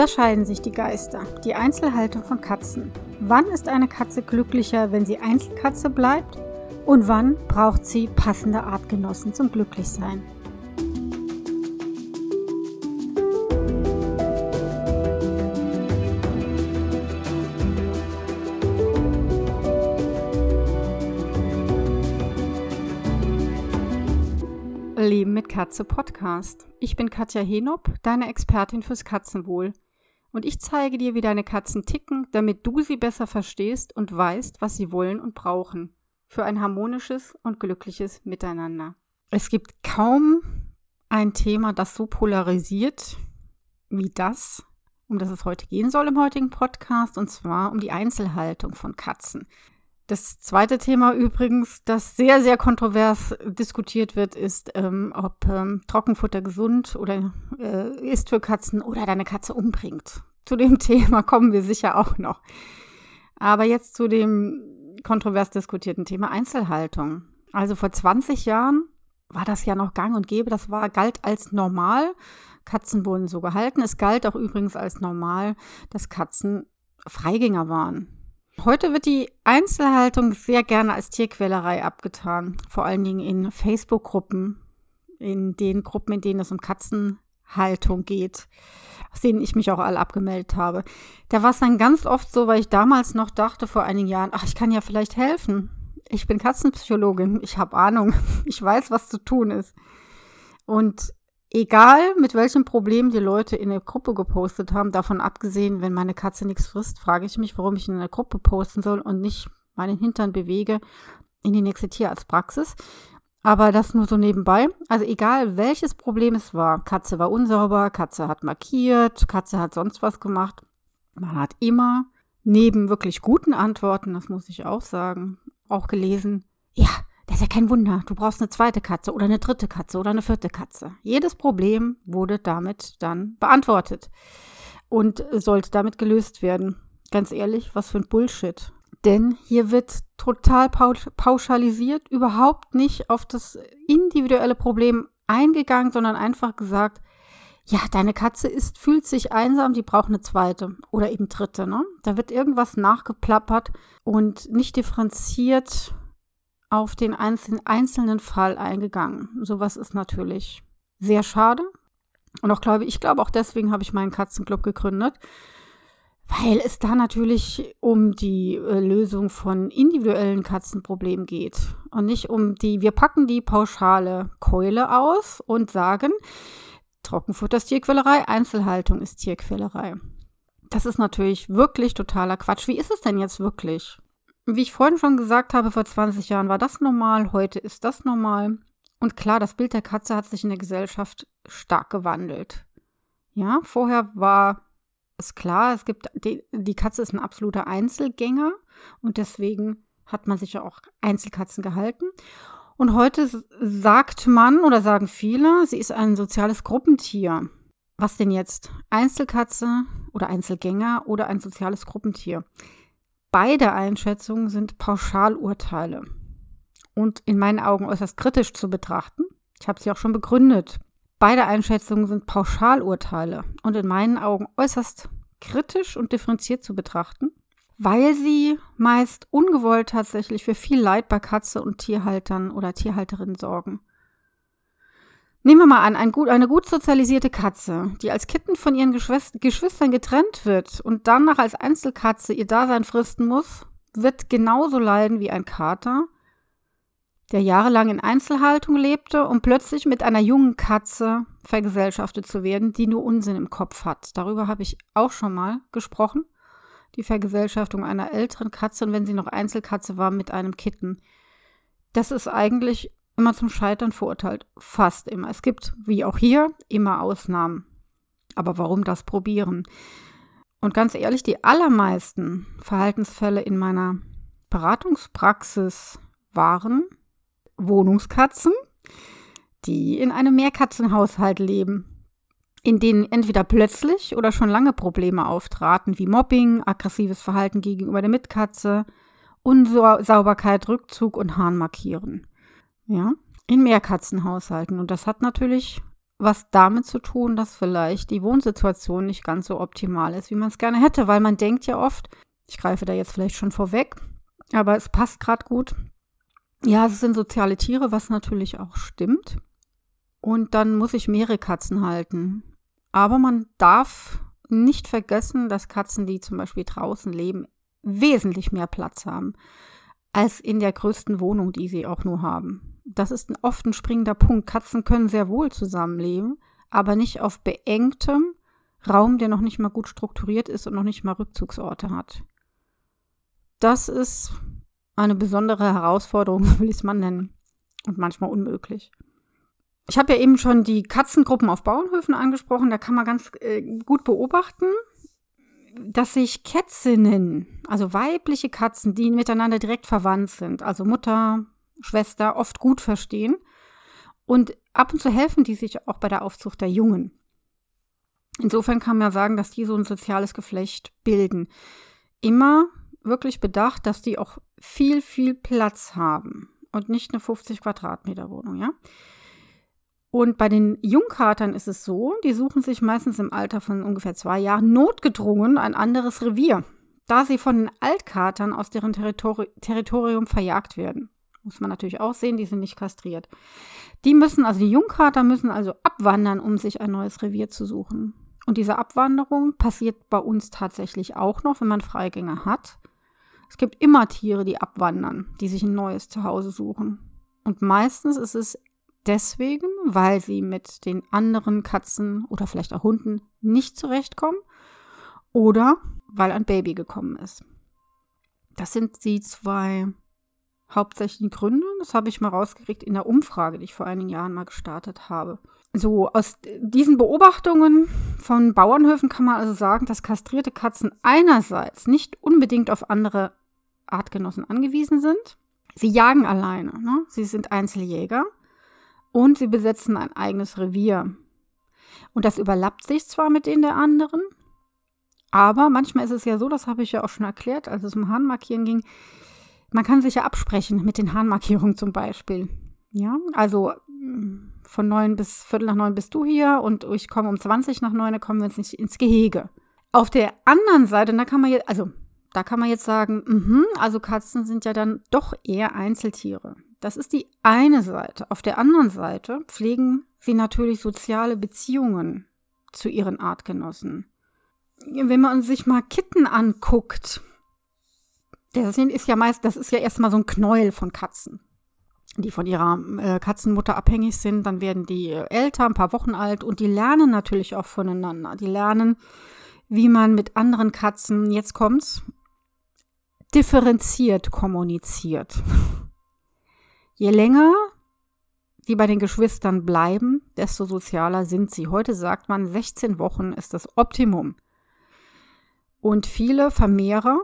Da scheiden sich die Geister. Die Einzelhaltung von Katzen. Wann ist eine Katze glücklicher, wenn sie Einzelkatze bleibt? Und wann braucht sie passende Artgenossen zum Glücklichsein? Leben mit Katze Podcast. Ich bin Katja Henop, deine Expertin fürs Katzenwohl. Und ich zeige dir, wie deine Katzen ticken, damit du sie besser verstehst und weißt, was sie wollen und brauchen. Für ein harmonisches und glückliches Miteinander. Es gibt kaum ein Thema, das so polarisiert wie das, um das es heute gehen soll im heutigen Podcast, und zwar um die Einzelhaltung von Katzen. Das zweite Thema übrigens, das sehr, sehr kontrovers diskutiert wird, ist, ähm, ob ähm, Trockenfutter gesund oder äh, ist für Katzen oder deine Katze umbringt. Zu dem Thema kommen wir sicher auch noch. Aber jetzt zu dem kontrovers diskutierten Thema Einzelhaltung. Also vor 20 Jahren war das ja noch gang und gäbe. Das war, galt als normal. Katzen wurden so gehalten. Es galt auch übrigens als normal, dass Katzen Freigänger waren. Heute wird die Einzelhaltung sehr gerne als Tierquälerei abgetan, vor allen Dingen in Facebook-Gruppen, in den Gruppen, in denen es um Katzenhaltung geht, aus denen ich mich auch alle abgemeldet habe. Da war es dann ganz oft so, weil ich damals noch dachte, vor einigen Jahren, ach, ich kann ja vielleicht helfen. Ich bin Katzenpsychologin, ich habe Ahnung, ich weiß, was zu tun ist. Und Egal, mit welchem Problem die Leute in der Gruppe gepostet haben, davon abgesehen, wenn meine Katze nichts frisst, frage ich mich, warum ich in der Gruppe posten soll und nicht meinen Hintern bewege in die nächste Tierarztpraxis. Aber das nur so nebenbei. Also egal, welches Problem es war. Katze war unsauber, Katze hat markiert, Katze hat sonst was gemacht. Man hat immer neben wirklich guten Antworten, das muss ich auch sagen, auch gelesen, ja, das ist ja kein Wunder. Du brauchst eine zweite Katze oder eine dritte Katze oder eine vierte Katze. Jedes Problem wurde damit dann beantwortet und sollte damit gelöst werden. Ganz ehrlich, was für ein Bullshit. Denn hier wird total pauschalisiert, überhaupt nicht auf das individuelle Problem eingegangen, sondern einfach gesagt, ja, deine Katze ist, fühlt sich einsam, die braucht eine zweite oder eben dritte. Ne? Da wird irgendwas nachgeplappert und nicht differenziert auf den einzelnen Fall eingegangen. Sowas ist natürlich sehr schade. Und auch glaube ich glaube auch deswegen habe ich meinen Katzenclub gegründet, weil es da natürlich um die äh, Lösung von individuellen Katzenproblemen geht und nicht um die, wir packen die pauschale Keule aus und sagen, Trockenfutter ist Tierquälerei, Einzelhaltung ist Tierquälerei. Das ist natürlich wirklich totaler Quatsch. Wie ist es denn jetzt wirklich? Wie ich vorhin schon gesagt habe, vor 20 Jahren war das normal, heute ist das normal. Und klar, das Bild der Katze hat sich in der Gesellschaft stark gewandelt. Ja, vorher war es klar, es gibt die, die Katze ist ein absoluter Einzelgänger und deswegen hat man sich ja auch Einzelkatzen gehalten. Und heute sagt man oder sagen viele, sie ist ein soziales Gruppentier. Was denn jetzt? Einzelkatze oder Einzelgänger oder ein soziales Gruppentier? Beide Einschätzungen sind Pauschalurteile und in meinen Augen äußerst kritisch zu betrachten. Ich habe sie auch schon begründet. Beide Einschätzungen sind Pauschalurteile und in meinen Augen äußerst kritisch und differenziert zu betrachten, weil sie meist ungewollt tatsächlich für viel Leid bei Katze und Tierhaltern oder Tierhalterinnen sorgen. Nehmen wir mal an, ein gut, eine gut sozialisierte Katze, die als Kitten von ihren Geschwistern getrennt wird und dann nach als Einzelkatze ihr Dasein fristen muss, wird genauso leiden wie ein Kater, der jahrelang in Einzelhaltung lebte, um plötzlich mit einer jungen Katze vergesellschaftet zu werden, die nur Unsinn im Kopf hat. Darüber habe ich auch schon mal gesprochen. Die Vergesellschaftung einer älteren Katze und wenn sie noch Einzelkatze war mit einem Kitten. Das ist eigentlich immer zum Scheitern verurteilt. Fast immer. Es gibt, wie auch hier, immer Ausnahmen. Aber warum das probieren? Und ganz ehrlich, die allermeisten Verhaltensfälle in meiner Beratungspraxis waren Wohnungskatzen, die in einem Mehrkatzenhaushalt leben, in denen entweder plötzlich oder schon lange Probleme auftraten, wie Mobbing, aggressives Verhalten gegenüber der Mitkatze, Unsauberkeit, Rückzug und Harnmarkieren. Ja, in Mehrkatzenhaushalten. Und das hat natürlich was damit zu tun, dass vielleicht die Wohnsituation nicht ganz so optimal ist, wie man es gerne hätte, weil man denkt ja oft, ich greife da jetzt vielleicht schon vorweg, aber es passt gerade gut. Ja, es sind soziale Tiere, was natürlich auch stimmt. Und dann muss ich mehrere Katzen halten. Aber man darf nicht vergessen, dass Katzen, die zum Beispiel draußen leben, wesentlich mehr Platz haben als in der größten Wohnung, die sie auch nur haben. Das ist oft ein springender Punkt. Katzen können sehr wohl zusammenleben, aber nicht auf beengtem Raum, der noch nicht mal gut strukturiert ist und noch nicht mal Rückzugsorte hat. Das ist eine besondere Herausforderung, will ich es mal nennen. Und manchmal unmöglich. Ich habe ja eben schon die Katzengruppen auf Bauernhöfen angesprochen. Da kann man ganz äh, gut beobachten, dass sich Kätzinnen, also weibliche Katzen, die miteinander direkt verwandt sind, also Mutter, Schwester, oft gut verstehen. Und ab und zu helfen die sich auch bei der Aufzucht der Jungen. Insofern kann man ja sagen, dass die so ein soziales Geflecht bilden. Immer wirklich bedacht, dass die auch viel, viel Platz haben und nicht eine 50 Quadratmeter Wohnung, ja. Und bei den Jungkatern ist es so, die suchen sich meistens im Alter von ungefähr zwei Jahren notgedrungen ein anderes Revier, da sie von den Altkatern aus deren Territori Territorium verjagt werden. Muss man natürlich auch sehen, die sind nicht kastriert. Die müssen, also die Jungkater müssen also abwandern, um sich ein neues Revier zu suchen. Und diese Abwanderung passiert bei uns tatsächlich auch noch, wenn man Freigänger hat. Es gibt immer Tiere, die abwandern, die sich ein neues Zuhause suchen. Und meistens ist es deswegen, weil sie mit den anderen Katzen oder vielleicht auch Hunden nicht zurechtkommen oder weil ein Baby gekommen ist. Das sind die zwei hauptsächlichen Gründe. Das habe ich mal rausgekriegt in der Umfrage, die ich vor einigen Jahren mal gestartet habe. So, aus diesen Beobachtungen von Bauernhöfen kann man also sagen, dass kastrierte Katzen einerseits nicht unbedingt auf andere Artgenossen angewiesen sind. Sie jagen alleine. Ne? Sie sind Einzeljäger und sie besetzen ein eigenes Revier. Und das überlappt sich zwar mit denen der anderen, aber manchmal ist es ja so, das habe ich ja auch schon erklärt, als es um Hahnmarkieren ging, man kann sich ja absprechen mit den Hahnmarkierungen zum Beispiel. Ja, also mm, von neun bis Viertel nach neun bist du hier und ich komme um 20 nach neun, dann kommen wir jetzt nicht ins Gehege. Auf der anderen Seite, da kann man jetzt, also da kann man jetzt sagen, mh, also Katzen sind ja dann doch eher Einzeltiere. Das ist die eine Seite. Auf der anderen Seite pflegen sie natürlich soziale Beziehungen zu ihren Artgenossen. Wenn man sich mal Kitten anguckt, das ist ja meist, das ist ja erstmal so ein Knäuel von Katzen, die von ihrer äh, Katzenmutter abhängig sind. Dann werden die älter, ein paar Wochen alt und die lernen natürlich auch voneinander. Die lernen, wie man mit anderen Katzen, jetzt kommt's, differenziert kommuniziert. Je länger die bei den Geschwistern bleiben, desto sozialer sind sie. Heute sagt man, 16 Wochen ist das Optimum. Und viele Vermehrer,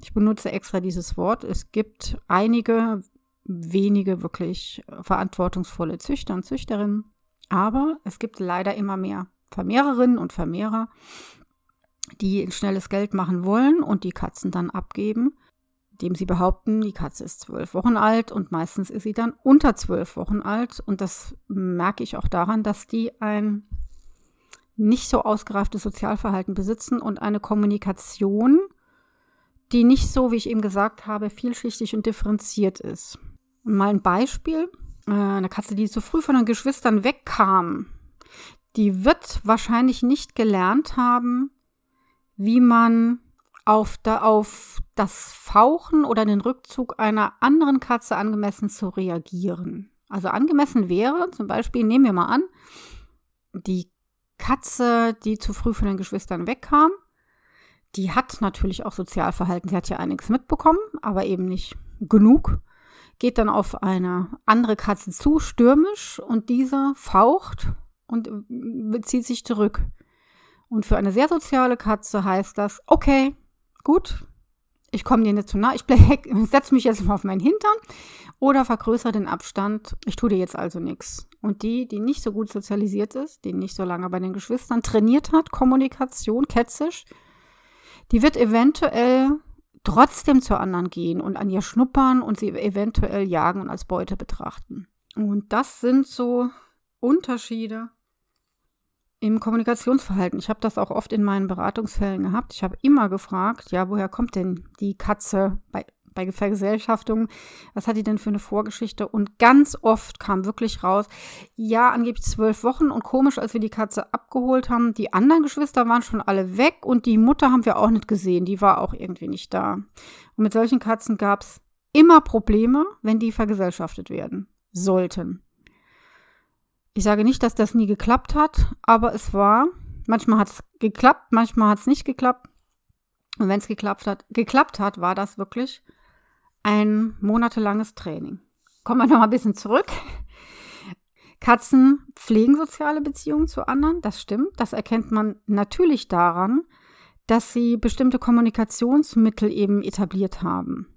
ich benutze extra dieses Wort, es gibt einige wenige wirklich verantwortungsvolle Züchter und Züchterinnen, aber es gibt leider immer mehr Vermehrerinnen und Vermehrer, die ein schnelles Geld machen wollen und die Katzen dann abgeben dem sie behaupten, die Katze ist zwölf Wochen alt und meistens ist sie dann unter zwölf Wochen alt. Und das merke ich auch daran, dass die ein nicht so ausgereiftes Sozialverhalten besitzen und eine Kommunikation, die nicht so, wie ich eben gesagt habe, vielschichtig und differenziert ist. Mal ein Beispiel. Äh, eine Katze, die zu früh von den Geschwistern wegkam, die wird wahrscheinlich nicht gelernt haben, wie man auf, da, auf das Fauchen oder den Rückzug einer anderen Katze angemessen zu reagieren. Also angemessen wäre, zum Beispiel, nehmen wir mal an, die Katze, die zu früh von den Geschwistern wegkam, die hat natürlich auch Sozialverhalten. Sie hat ja einiges mitbekommen, aber eben nicht genug. Geht dann auf eine andere Katze zu, stürmisch, und dieser faucht und zieht sich zurück. Und für eine sehr soziale Katze heißt das, okay, gut, ich komme dir nicht zu nah, ich setze mich jetzt mal auf meinen Hintern oder vergrößere den Abstand, ich tue dir jetzt also nichts. Und die, die nicht so gut sozialisiert ist, die nicht so lange bei den Geschwistern trainiert hat, Kommunikation, ketzisch, die wird eventuell trotzdem zur anderen gehen und an ihr schnuppern und sie eventuell jagen und als Beute betrachten. Und das sind so Unterschiede im Kommunikationsverhalten. Ich habe das auch oft in meinen Beratungsfällen gehabt. Ich habe immer gefragt, ja, woher kommt denn die Katze bei, bei Vergesellschaftung? Was hat die denn für eine Vorgeschichte? Und ganz oft kam wirklich raus, ja, angeblich zwölf Wochen und komisch, als wir die Katze abgeholt haben, die anderen Geschwister waren schon alle weg und die Mutter haben wir auch nicht gesehen. Die war auch irgendwie nicht da. Und mit solchen Katzen gab es immer Probleme, wenn die vergesellschaftet werden sollten. Ich sage nicht, dass das nie geklappt hat, aber es war, manchmal hat es geklappt, manchmal hat es nicht geklappt. Und wenn es geklappt hat, geklappt hat, war das wirklich ein monatelanges Training. Kommen wir noch mal ein bisschen zurück. Katzen pflegen soziale Beziehungen zu anderen, das stimmt. Das erkennt man natürlich daran, dass sie bestimmte Kommunikationsmittel eben etabliert haben.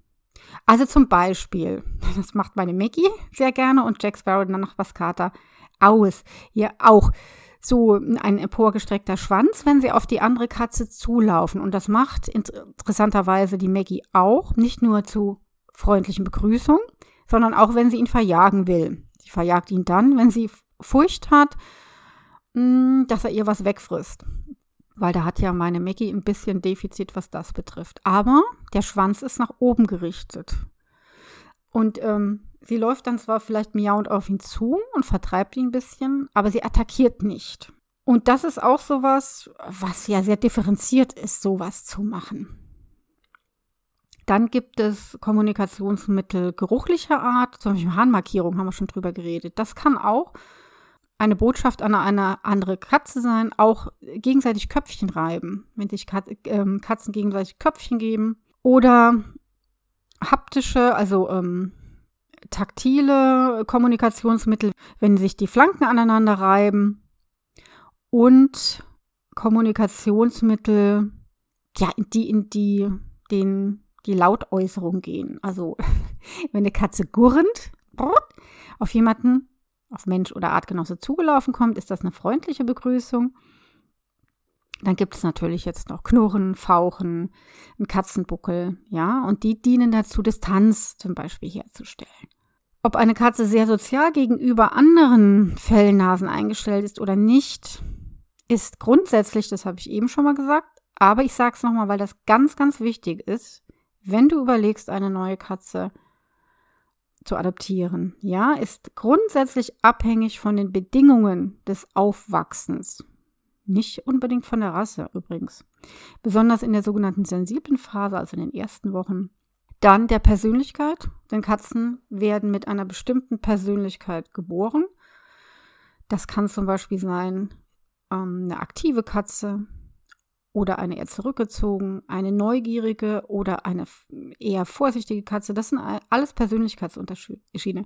Also zum Beispiel, das macht meine Maggie sehr gerne und Jack Sparrow dann noch was Kater aus. Ja, auch so ein emporgestreckter Schwanz, wenn sie auf die andere Katze zulaufen. Und das macht interessanterweise die Maggie auch, nicht nur zu freundlichen Begrüßung, sondern auch, wenn sie ihn verjagen will. Sie verjagt ihn dann, wenn sie Furcht hat, mm, dass er ihr was wegfrisst. Weil da hat ja meine Maggie ein bisschen Defizit, was das betrifft. Aber der Schwanz ist nach oben gerichtet. Und ähm, sie läuft dann zwar vielleicht miauend auf ihn zu und vertreibt ihn ein bisschen, aber sie attackiert nicht. Und das ist auch sowas, was ja sehr differenziert ist, sowas zu machen. Dann gibt es Kommunikationsmittel geruchlicher Art, zum Beispiel Harnmarkierung, haben wir schon drüber geredet. Das kann auch eine Botschaft an eine andere Katze sein, auch gegenseitig Köpfchen reiben, wenn sich ähm, Katzen gegenseitig Köpfchen geben. Oder haptische, also ähm, taktile Kommunikationsmittel, wenn sich die Flanken aneinander reiben und Kommunikationsmittel, ja, die in die, den, die Lautäußerung gehen. Also, wenn eine Katze gurrend auf jemanden, auf Mensch oder Artgenosse zugelaufen kommt, ist das eine freundliche Begrüßung. Dann gibt es natürlich jetzt noch Knurren, Fauchen, einen Katzenbuckel, ja, und die dienen dazu, Distanz zum Beispiel herzustellen. Ob eine Katze sehr sozial gegenüber anderen Fellnasen eingestellt ist oder nicht, ist grundsätzlich, das habe ich eben schon mal gesagt, aber ich sage es nochmal, weil das ganz, ganz wichtig ist, wenn du überlegst, eine neue Katze zu adoptieren, ja, ist grundsätzlich abhängig von den Bedingungen des Aufwachsens. Nicht unbedingt von der Rasse übrigens. Besonders in der sogenannten sensiblen Phase, also in den ersten Wochen. Dann der Persönlichkeit, denn Katzen werden mit einer bestimmten Persönlichkeit geboren. Das kann zum Beispiel sein ähm, eine aktive Katze oder eine eher zurückgezogen, eine neugierige oder eine eher vorsichtige Katze. Das sind alles Persönlichkeitsunterschiede.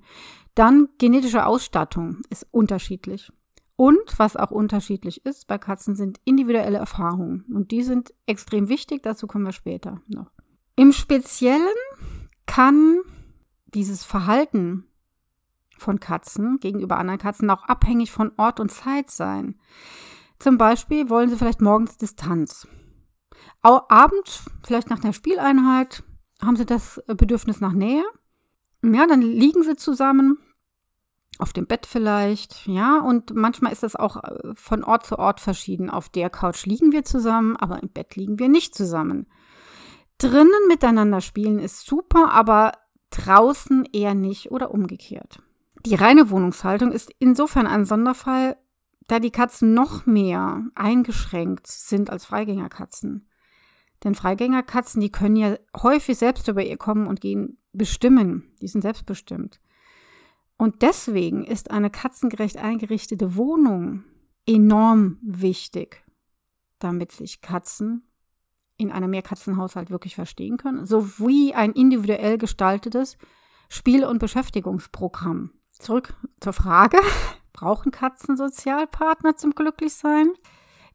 Dann genetische Ausstattung ist unterschiedlich. Und was auch unterschiedlich ist bei Katzen sind individuelle Erfahrungen. Und die sind extrem wichtig, dazu kommen wir später noch. Im Speziellen kann dieses Verhalten von Katzen gegenüber anderen Katzen auch abhängig von Ort und Zeit sein. Zum Beispiel wollen sie vielleicht morgens Distanz. Abends, vielleicht nach einer Spieleinheit, haben sie das Bedürfnis nach Nähe. Ja, dann liegen sie zusammen auf dem Bett vielleicht, ja, und manchmal ist das auch äh, von Ort zu Ort verschieden. Auf der Couch liegen wir zusammen, aber im Bett liegen wir nicht zusammen. Drinnen miteinander spielen ist super, aber draußen eher nicht oder umgekehrt. Die reine Wohnungshaltung ist insofern ein Sonderfall, da die Katzen noch mehr eingeschränkt sind als Freigängerkatzen. Denn Freigängerkatzen, die können ja häufig selbst über ihr Kommen und Gehen bestimmen. Die sind selbstbestimmt. Und deswegen ist eine katzengerecht eingerichtete Wohnung enorm wichtig, damit sich Katzen in einem Mehrkatzenhaushalt wirklich verstehen können, sowie ein individuell gestaltetes Spiel- und Beschäftigungsprogramm. Zurück zur Frage, brauchen Katzen Sozialpartner zum Glücklichsein?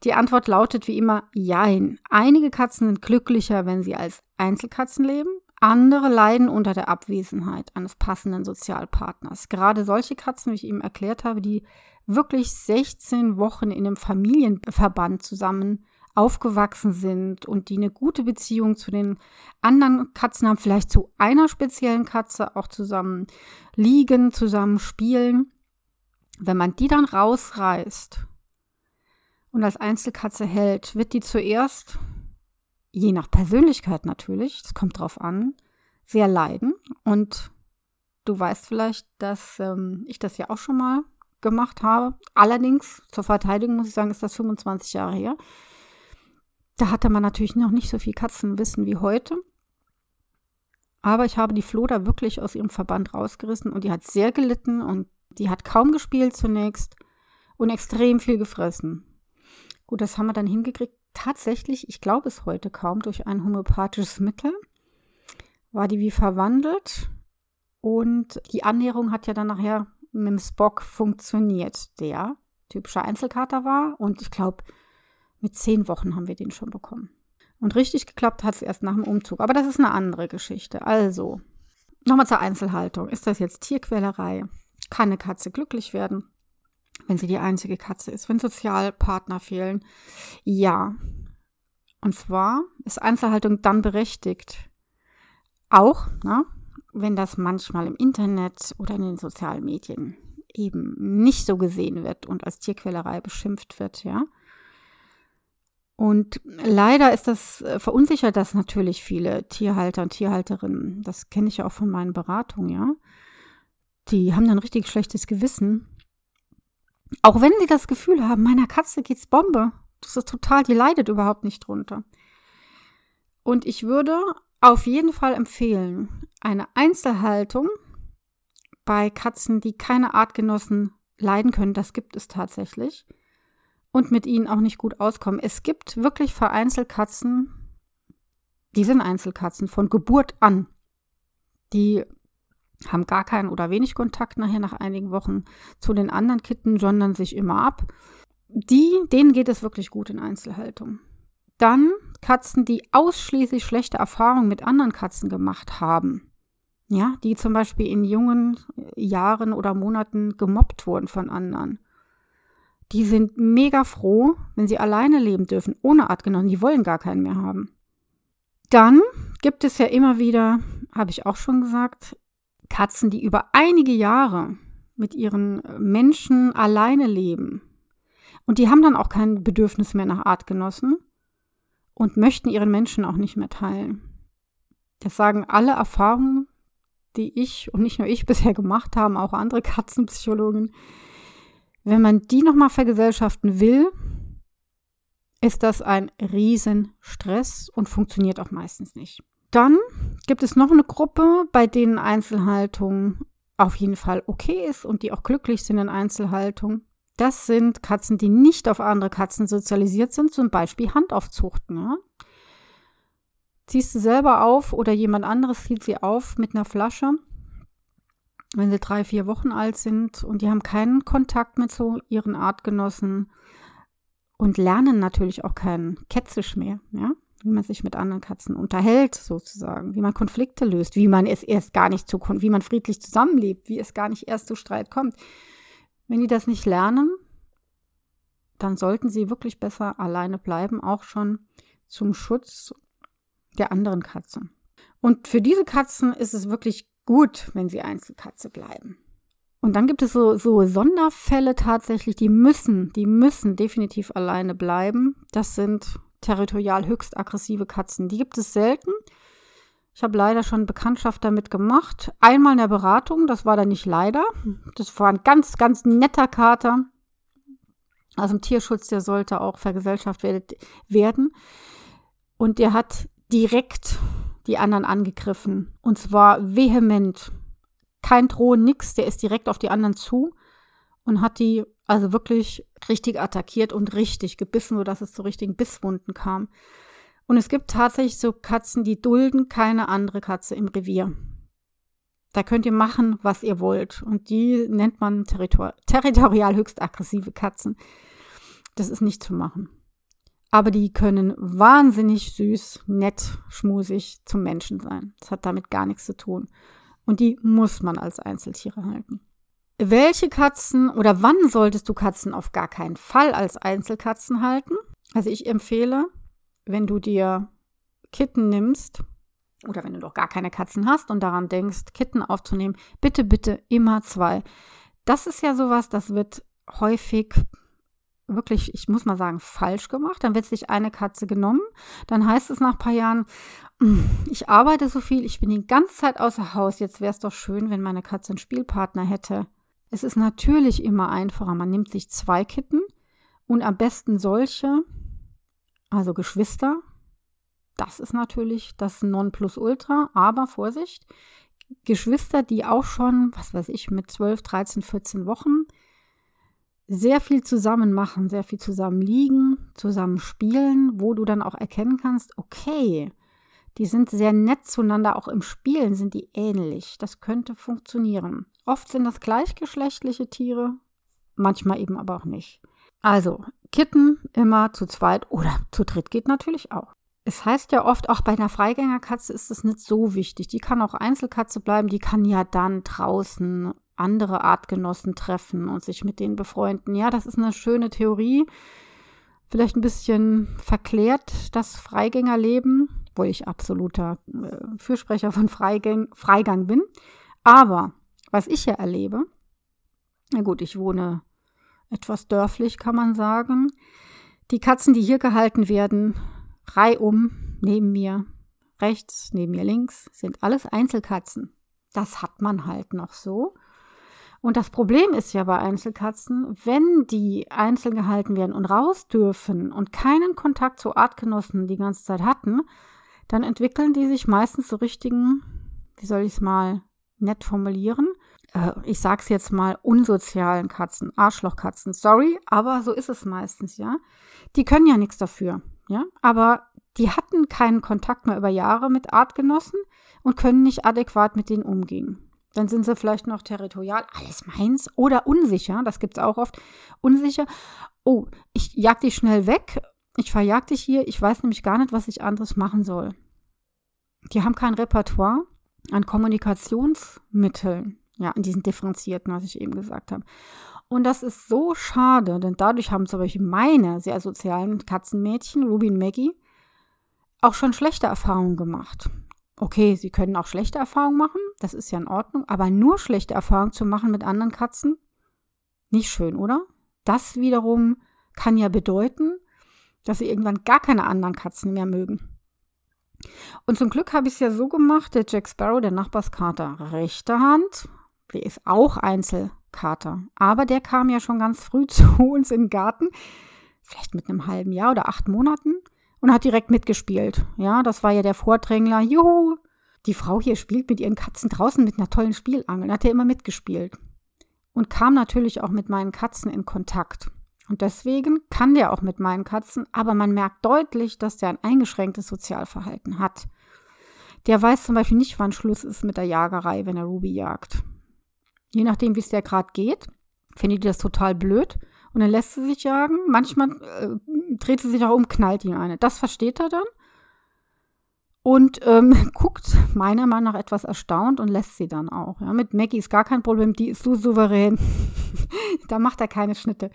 Die Antwort lautet wie immer Jein. Einige Katzen sind glücklicher, wenn sie als Einzelkatzen leben. Andere leiden unter der Abwesenheit eines passenden Sozialpartners. Gerade solche Katzen, wie ich eben erklärt habe, die wirklich 16 Wochen in einem Familienverband zusammen aufgewachsen sind und die eine gute Beziehung zu den anderen Katzen haben, vielleicht zu einer speziellen Katze auch zusammen liegen, zusammen spielen. Wenn man die dann rausreißt und als Einzelkatze hält, wird die zuerst, je nach Persönlichkeit natürlich, das kommt drauf an, sehr leiden. Und du weißt vielleicht, dass ähm, ich das ja auch schon mal gemacht habe. Allerdings, zur Verteidigung muss ich sagen, ist das 25 Jahre her. Da hatte man natürlich noch nicht so viel Katzenwissen wie heute. Aber ich habe die Flo da wirklich aus ihrem Verband rausgerissen und die hat sehr gelitten und die hat kaum gespielt zunächst und extrem viel gefressen. Gut, das haben wir dann hingekriegt. Tatsächlich, ich glaube es heute kaum, durch ein homöopathisches Mittel war die wie verwandelt und die Annäherung hat ja dann nachher mit dem Spock funktioniert, der typischer Einzelkater war und ich glaube, mit zehn Wochen haben wir den schon bekommen. Und richtig geklappt hat es erst nach dem Umzug. Aber das ist eine andere Geschichte. Also, nochmal zur Einzelhaltung. Ist das jetzt Tierquälerei? Kann eine Katze glücklich werden, wenn sie die einzige Katze ist? Wenn Sozialpartner fehlen? Ja. Und zwar ist Einzelhaltung dann berechtigt. Auch, na, wenn das manchmal im Internet oder in den sozialen Medien eben nicht so gesehen wird und als Tierquälerei beschimpft wird, ja. Und leider ist das, äh, verunsichert das natürlich viele Tierhalter und Tierhalterinnen. Das kenne ich ja auch von meinen Beratungen, ja. Die haben dann richtig schlechtes Gewissen. Auch wenn sie das Gefühl haben, meiner Katze geht's Bombe. Das ist total, die leidet überhaupt nicht drunter. Und ich würde auf jeden Fall empfehlen, eine Einzelhaltung bei Katzen, die keine Artgenossen leiden können, das gibt es tatsächlich und mit ihnen auch nicht gut auskommen. Es gibt wirklich vereinzelt Katzen, die sind Einzelkatzen von Geburt an. Die haben gar keinen oder wenig Kontakt nachher nach einigen Wochen zu den anderen Kitten, sondern sich immer ab. Die, denen geht es wirklich gut in Einzelhaltung. Dann Katzen, die ausschließlich schlechte Erfahrungen mit anderen Katzen gemacht haben. Ja, die zum Beispiel in jungen Jahren oder Monaten gemobbt wurden von anderen die sind mega froh, wenn sie alleine leben dürfen, ohne Artgenossen. Die wollen gar keinen mehr haben. Dann gibt es ja immer wieder, habe ich auch schon gesagt, Katzen, die über einige Jahre mit ihren Menschen alleine leben. Und die haben dann auch kein Bedürfnis mehr nach Artgenossen und möchten ihren Menschen auch nicht mehr teilen. Das sagen alle Erfahrungen, die ich und nicht nur ich bisher gemacht haben, auch andere Katzenpsychologen. Wenn man die nochmal vergesellschaften will, ist das ein Riesenstress und funktioniert auch meistens nicht. Dann gibt es noch eine Gruppe, bei denen Einzelhaltung auf jeden Fall okay ist und die auch glücklich sind in Einzelhaltung. Das sind Katzen, die nicht auf andere Katzen sozialisiert sind, zum Beispiel Handaufzuchten. Ja? Ziehst du selber auf oder jemand anderes zieht sie auf mit einer Flasche wenn sie drei, vier Wochen alt sind und die haben keinen Kontakt mit so ihren Artgenossen und lernen natürlich auch keinen Ketzisch mehr, ja, wie man sich mit anderen Katzen unterhält, sozusagen, wie man Konflikte löst, wie man es erst gar nicht zu, wie man friedlich zusammenlebt, wie es gar nicht erst zu Streit kommt. Wenn die das nicht lernen, dann sollten sie wirklich besser alleine bleiben, auch schon zum Schutz der anderen Katze. Und für diese Katzen ist es wirklich gut, wenn sie Einzelkatze bleiben. Und dann gibt es so, so Sonderfälle tatsächlich, die müssen, die müssen definitiv alleine bleiben. Das sind territorial höchst aggressive Katzen. Die gibt es selten. Ich habe leider schon Bekanntschaft damit gemacht. Einmal in der Beratung, das war dann nicht leider. Das war ein ganz, ganz netter Kater aus dem Tierschutz, der sollte auch vergesellschaftet werden. Und der hat direkt die anderen angegriffen. Und zwar vehement. Kein Drohen, nix. Der ist direkt auf die anderen zu und hat die also wirklich richtig attackiert und richtig gebissen, sodass es zu richtigen Bisswunden kam. Und es gibt tatsächlich so Katzen, die dulden keine andere Katze im Revier. Da könnt ihr machen, was ihr wollt. Und die nennt man territor territorial höchst aggressive Katzen. Das ist nicht zu machen aber die können wahnsinnig süß, nett, schmusig zum Menschen sein. Das hat damit gar nichts zu tun. Und die muss man als Einzeltiere halten. Welche Katzen oder wann solltest du Katzen auf gar keinen Fall als Einzelkatzen halten? Also ich empfehle, wenn du dir Kitten nimmst oder wenn du doch gar keine Katzen hast und daran denkst, Kitten aufzunehmen, bitte, bitte immer zwei. Das ist ja sowas, das wird häufig wirklich, ich muss mal sagen, falsch gemacht. Dann wird sich eine Katze genommen. Dann heißt es nach ein paar Jahren, hm, ich arbeite so viel, ich bin die ganze Zeit außer Haus. Jetzt wäre es doch schön, wenn meine Katze einen Spielpartner hätte. Es ist natürlich immer einfacher. Man nimmt sich zwei Kitten und am besten solche, also Geschwister. Das ist natürlich das Nonplusultra. Aber Vorsicht, Geschwister, die auch schon, was weiß ich, mit 12, 13, 14 Wochen sehr viel zusammen machen, sehr viel zusammen liegen, zusammen spielen, wo du dann auch erkennen kannst, okay, die sind sehr nett zueinander, auch im Spielen sind die ähnlich. Das könnte funktionieren. Oft sind das gleichgeschlechtliche Tiere, manchmal eben aber auch nicht. Also, Kitten immer zu zweit oder zu dritt geht natürlich auch. Es heißt ja oft, auch bei einer Freigängerkatze ist es nicht so wichtig. Die kann auch Einzelkatze bleiben, die kann ja dann draußen andere Artgenossen treffen und sich mit denen befreunden. Ja, das ist eine schöne Theorie. Vielleicht ein bisschen verklärt das Freigängerleben, wo ich absoluter äh, Fürsprecher von Freigang, Freigang bin. Aber was ich ja erlebe, na gut, ich wohne etwas dörflich, kann man sagen. Die Katzen, die hier gehalten werden, reihum neben mir, rechts, neben mir links, sind alles Einzelkatzen. Das hat man halt noch so. Und das Problem ist ja bei Einzelkatzen, wenn die einzeln gehalten werden und raus dürfen und keinen Kontakt zu Artgenossen die ganze Zeit hatten, dann entwickeln die sich meistens so richtigen, wie soll ich es mal nett formulieren, äh, ich sag's jetzt mal, unsozialen Katzen, Arschlochkatzen. Sorry, aber so ist es meistens, ja. Die können ja nichts dafür, ja. Aber die hatten keinen Kontakt mehr über Jahre mit Artgenossen und können nicht adäquat mit denen umgehen. Dann sind sie vielleicht noch territorial, alles meins, oder unsicher, das gibt es auch oft, unsicher. Oh, ich jag dich schnell weg, ich verjag dich hier, ich weiß nämlich gar nicht, was ich anderes machen soll. Die haben kein Repertoire an Kommunikationsmitteln, ja, an diesen differenzierten, was ich eben gesagt habe. Und das ist so schade, denn dadurch haben zum Beispiel meine sehr sozialen Katzenmädchen, Ruby und Maggie, auch schon schlechte Erfahrungen gemacht. Okay, sie können auch schlechte Erfahrungen machen, das ist ja in Ordnung, aber nur schlechte Erfahrungen zu machen mit anderen Katzen, nicht schön, oder? Das wiederum kann ja bedeuten, dass sie irgendwann gar keine anderen Katzen mehr mögen. Und zum Glück habe ich es ja so gemacht, der Jack Sparrow, der Nachbarskater, rechte Hand, der ist auch Einzelkater, aber der kam ja schon ganz früh zu uns in den Garten, vielleicht mit einem halben Jahr oder acht Monaten und hat direkt mitgespielt. Ja, das war ja der Vordrängler. Juhu, die Frau hier spielt mit ihren Katzen draußen mit einer tollen Spielangel. Hat er immer mitgespielt. Und kam natürlich auch mit meinen Katzen in Kontakt. Und deswegen kann der auch mit meinen Katzen, aber man merkt deutlich, dass der ein eingeschränktes Sozialverhalten hat. Der weiß zum Beispiel nicht, wann Schluss ist mit der Jagerei, wenn er Ruby jagt. Je nachdem, wie es der gerade geht, findet die das total blöd und dann lässt sie sich jagen. Manchmal äh, dreht sie sich auch um, knallt ihn eine. Das versteht er dann und ähm, guckt meiner Meinung nach etwas erstaunt und lässt sie dann auch. Ja. Mit Maggie ist gar kein Problem, die ist so souverän. da macht er keine Schnitte.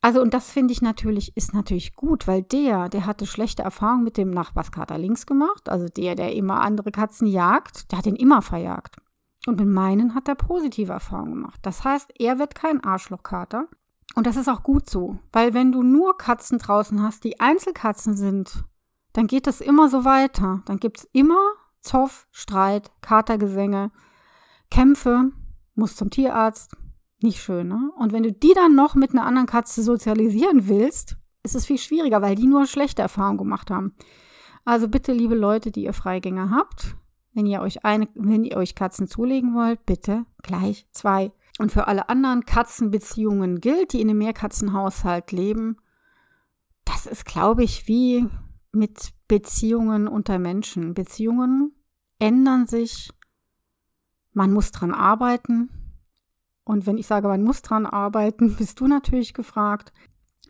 Also, und das finde ich natürlich, ist natürlich gut, weil der, der hatte schlechte Erfahrungen mit dem Nachbarskater links gemacht. Also der, der immer andere Katzen jagt, der hat ihn immer verjagt. Und mit meinen hat er positive Erfahrungen gemacht. Das heißt, er wird kein Arschlochkater. Und das ist auch gut so, weil wenn du nur Katzen draußen hast, die Einzelkatzen sind, dann geht das immer so weiter. Dann gibt es immer Zoff, Streit, Katergesänge, Kämpfe, muss zum Tierarzt. Nicht schön, ne? Und wenn du die dann noch mit einer anderen Katze sozialisieren willst, ist es viel schwieriger, weil die nur schlechte Erfahrungen gemacht haben. Also bitte, liebe Leute, die ihr Freigänger habt, wenn ihr euch eine, wenn ihr euch Katzen zulegen wollt, bitte gleich zwei. Und für alle anderen Katzenbeziehungen gilt, die in einem Mehrkatzenhaushalt leben, das ist, glaube ich, wie mit Beziehungen unter Menschen. Beziehungen ändern sich, man muss dran arbeiten. Und wenn ich sage, man muss dran arbeiten, bist du natürlich gefragt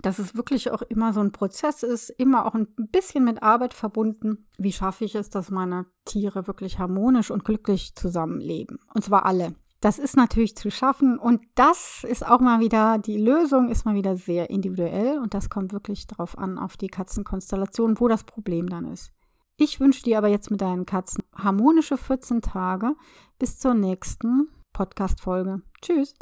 dass es wirklich auch immer so ein Prozess ist, immer auch ein bisschen mit Arbeit verbunden. Wie schaffe ich es, dass meine Tiere wirklich harmonisch und glücklich zusammenleben? Und zwar alle. Das ist natürlich zu schaffen und das ist auch mal wieder, die Lösung ist mal wieder sehr individuell und das kommt wirklich darauf an, auf die Katzenkonstellation, wo das Problem dann ist. Ich wünsche dir aber jetzt mit deinen Katzen harmonische 14 Tage bis zur nächsten Podcast-Folge. Tschüss!